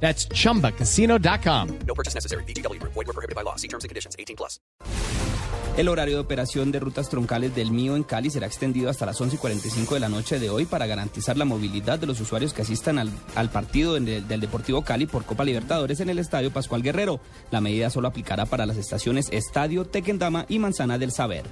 That's chumbacasino.com. No purchase necessary. BGW. Void were prohibited by law. See terms and conditions. 18 plus. El horario de operación de rutas troncales del Mío en Cali será extendido hasta las 11 y 45 de la noche de hoy para garantizar la movilidad de los usuarios que asistan al, al partido del, del Deportivo Cali por Copa Libertadores en el Estadio Pascual Guerrero. La medida solo aplicará para las estaciones Estadio, Tequendama y Manzana del Saber.